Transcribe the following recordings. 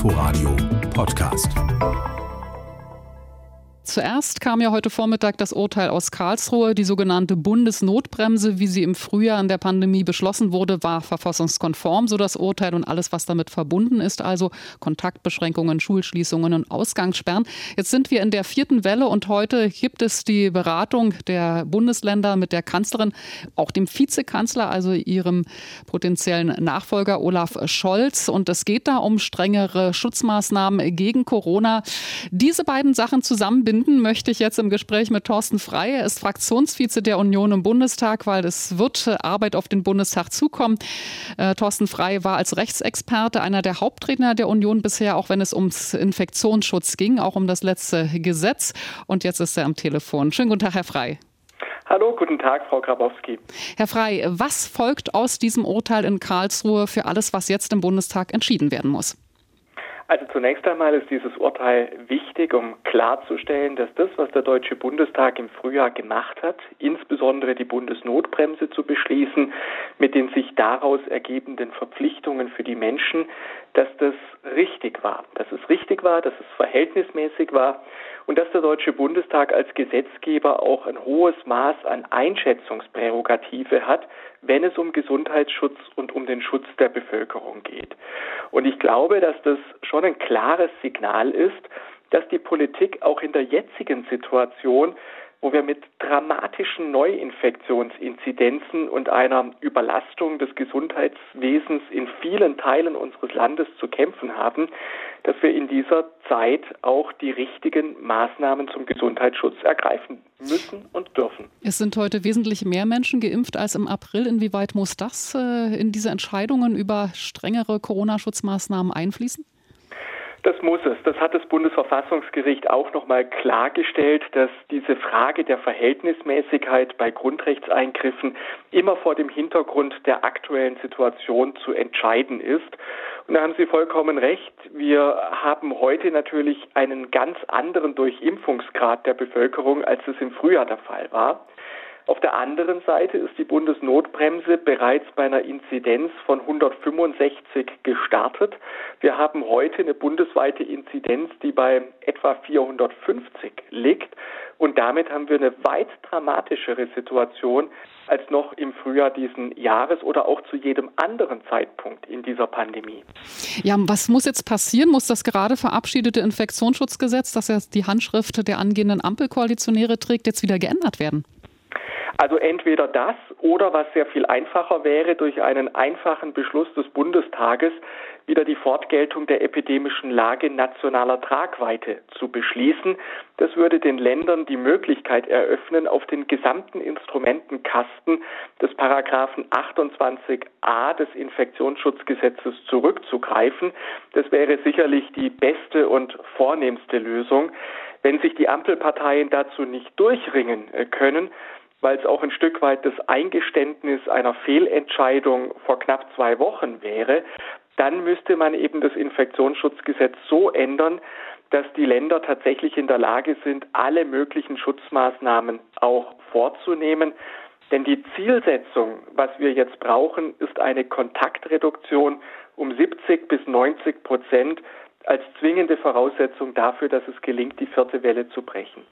Inforadio Podcast. Zuerst kam ja heute Vormittag das Urteil aus Karlsruhe. Die sogenannte Bundesnotbremse, wie sie im Frühjahr in der Pandemie beschlossen wurde, war verfassungskonform, so das Urteil und alles, was damit verbunden ist, also Kontaktbeschränkungen, Schulschließungen und Ausgangssperren. Jetzt sind wir in der vierten Welle und heute gibt es die Beratung der Bundesländer mit der Kanzlerin, auch dem Vizekanzler, also ihrem potenziellen Nachfolger Olaf Scholz. Und es geht da um strengere Schutzmaßnahmen gegen Corona. Diese beiden Sachen zusammenbinden verbinden möchte ich jetzt im Gespräch mit Thorsten Frey. Er ist Fraktionsvize der Union im Bundestag, weil es wird äh, Arbeit auf den Bundestag zukommen. Äh, Thorsten Frey war als Rechtsexperte einer der Hauptredner der Union bisher, auch wenn es ums Infektionsschutz ging, auch um das letzte Gesetz. Und jetzt ist er am Telefon. Schönen guten Tag, Herr Frey. Hallo, guten Tag, Frau Grabowski. Herr Frey, was folgt aus diesem Urteil in Karlsruhe für alles, was jetzt im Bundestag entschieden werden muss? Also zunächst einmal ist dieses Urteil wichtig, um klarzustellen, dass das, was der Deutsche Bundestag im Frühjahr gemacht hat, insbesondere die Bundesnotbremse zu beschließen, mit den sich daraus ergebenden Verpflichtungen für die Menschen, dass das richtig war, dass es richtig war, dass es verhältnismäßig war und dass der Deutsche Bundestag als Gesetzgeber auch ein hohes Maß an Einschätzungsprärogative hat, wenn es um Gesundheitsschutz und um den Schutz der Bevölkerung geht. Und ich glaube, dass das schon ein klares Signal ist, dass die Politik auch in der jetzigen Situation wo wir mit dramatischen Neuinfektionsinzidenzen und einer Überlastung des Gesundheitswesens in vielen Teilen unseres Landes zu kämpfen haben, dass wir in dieser Zeit auch die richtigen Maßnahmen zum Gesundheitsschutz ergreifen müssen und dürfen. Es sind heute wesentlich mehr Menschen geimpft als im April. Inwieweit muss das äh, in diese Entscheidungen über strengere Corona-Schutzmaßnahmen einfließen? Das muss es. Das hat das Bundesverfassungsgericht auch nochmal klargestellt, dass diese Frage der Verhältnismäßigkeit bei Grundrechtseingriffen immer vor dem Hintergrund der aktuellen Situation zu entscheiden ist. Und da haben Sie vollkommen recht. Wir haben heute natürlich einen ganz anderen Durchimpfungsgrad der Bevölkerung, als es im Frühjahr der Fall war. Auf der anderen Seite ist die Bundesnotbremse bereits bei einer Inzidenz von 165 gestartet. Wir haben heute eine bundesweite Inzidenz, die bei etwa 450 liegt. Und damit haben wir eine weit dramatischere Situation als noch im Frühjahr diesen Jahres oder auch zu jedem anderen Zeitpunkt in dieser Pandemie. Ja, was muss jetzt passieren? Muss das gerade verabschiedete Infektionsschutzgesetz, das jetzt die Handschrift der angehenden Ampelkoalitionäre trägt, jetzt wieder geändert werden? Also entweder das oder was sehr viel einfacher wäre, durch einen einfachen Beschluss des Bundestages wieder die Fortgeltung der epidemischen Lage nationaler Tragweite zu beschließen. Das würde den Ländern die Möglichkeit eröffnen, auf den gesamten Instrumentenkasten des Paragraphen 28a des Infektionsschutzgesetzes zurückzugreifen. Das wäre sicherlich die beste und vornehmste Lösung. Wenn sich die Ampelparteien dazu nicht durchringen können, weil es auch ein Stück weit das Eingeständnis einer Fehlentscheidung vor knapp zwei Wochen wäre, dann müsste man eben das Infektionsschutzgesetz so ändern, dass die Länder tatsächlich in der Lage sind, alle möglichen Schutzmaßnahmen auch vorzunehmen. Denn die Zielsetzung, was wir jetzt brauchen, ist eine Kontaktreduktion um 70 bis 90 Prozent als zwingende Voraussetzung dafür, dass es gelingt, die vierte Welle zu brechen.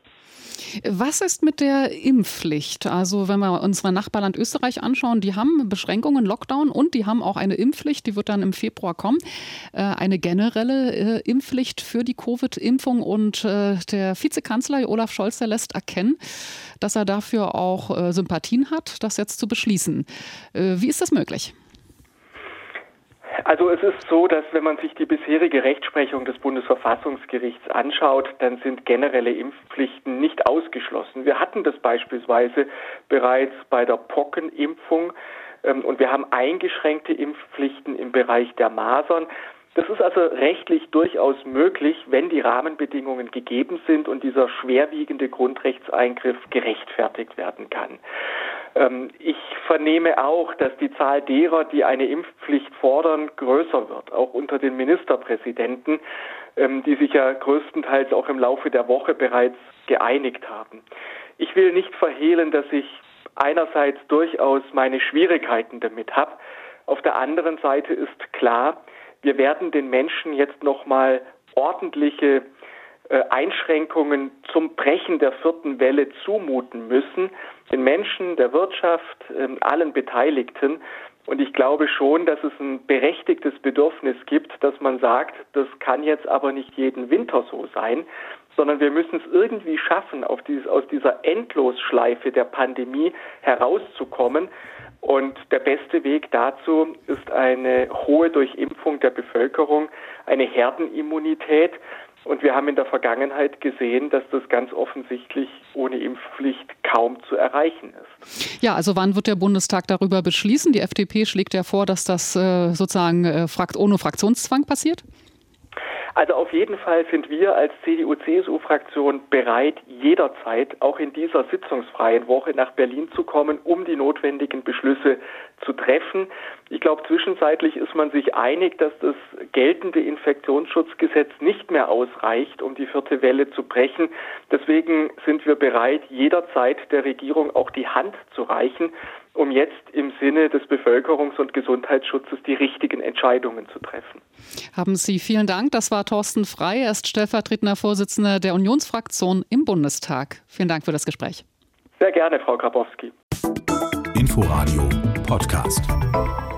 Was ist mit der Impfpflicht? Also wenn wir unser Nachbarland Österreich anschauen, die haben Beschränkungen, Lockdown und die haben auch eine Impfpflicht, die wird dann im Februar kommen. Äh, eine generelle äh, Impfpflicht für die Covid-Impfung und äh, der Vizekanzler Olaf Scholz, der lässt erkennen, dass er dafür auch Sympathien hat, das jetzt zu beschließen. Wie ist das möglich? Also es ist so, dass wenn man sich die bisherige Rechtsprechung des Bundesverfassungsgerichts anschaut, dann sind generelle Impfpflichten nicht ausgeschlossen. Wir hatten das beispielsweise bereits bei der Pockenimpfung ähm, und wir haben eingeschränkte Impfpflichten im Bereich der Masern. Das ist also rechtlich durchaus möglich, wenn die Rahmenbedingungen gegeben sind und dieser schwerwiegende Grundrechtseingriff gerechtfertigt werden kann. Ähm, ich vernehme auch, dass die Zahl derer, die eine Impfpflicht fordern, größer wird, auch unter den Ministerpräsidenten, ähm, die sich ja größtenteils auch im Laufe der Woche bereits geeinigt haben. Ich will nicht verhehlen, dass ich einerseits durchaus meine Schwierigkeiten damit habe. Auf der anderen Seite ist klar, wir werden den Menschen jetzt nochmal ordentliche Einschränkungen zum Brechen der vierten Welle zumuten müssen, den Menschen, der Wirtschaft, ähm, allen Beteiligten. Und ich glaube schon, dass es ein berechtigtes Bedürfnis gibt, dass man sagt, das kann jetzt aber nicht jeden Winter so sein, sondern wir müssen es irgendwie schaffen, dieses, aus dieser Endlosschleife der Pandemie herauszukommen. Und der beste Weg dazu ist eine hohe Durchimpfung der Bevölkerung, eine Herdenimmunität. Und wir haben in der Vergangenheit gesehen, dass das ganz offensichtlich ohne Impfpflicht kaum zu erreichen ist. Ja, also wann wird der Bundestag darüber beschließen? Die FDP schlägt ja vor, dass das äh, sozusagen äh, ohne Fraktionszwang passiert. Also auf jeden Fall sind wir als CDU-CSU-Fraktion bereit, jederzeit auch in dieser sitzungsfreien Woche nach Berlin zu kommen, um die notwendigen Beschlüsse zu treffen. Ich glaube, zwischenzeitlich ist man sich einig, dass das geltende Infektionsschutzgesetz nicht mehr ausreicht, um die vierte Welle zu brechen. Deswegen sind wir bereit, jederzeit der Regierung auch die Hand zu reichen um jetzt im Sinne des Bevölkerungs- und Gesundheitsschutzes die richtigen Entscheidungen zu treffen. Haben Sie vielen Dank. Das war Thorsten Frei. Er ist stellvertretender Vorsitzender der Unionsfraktion im Bundestag. Vielen Dank für das Gespräch. Sehr gerne, Frau Grabowski. Inforadio Podcast.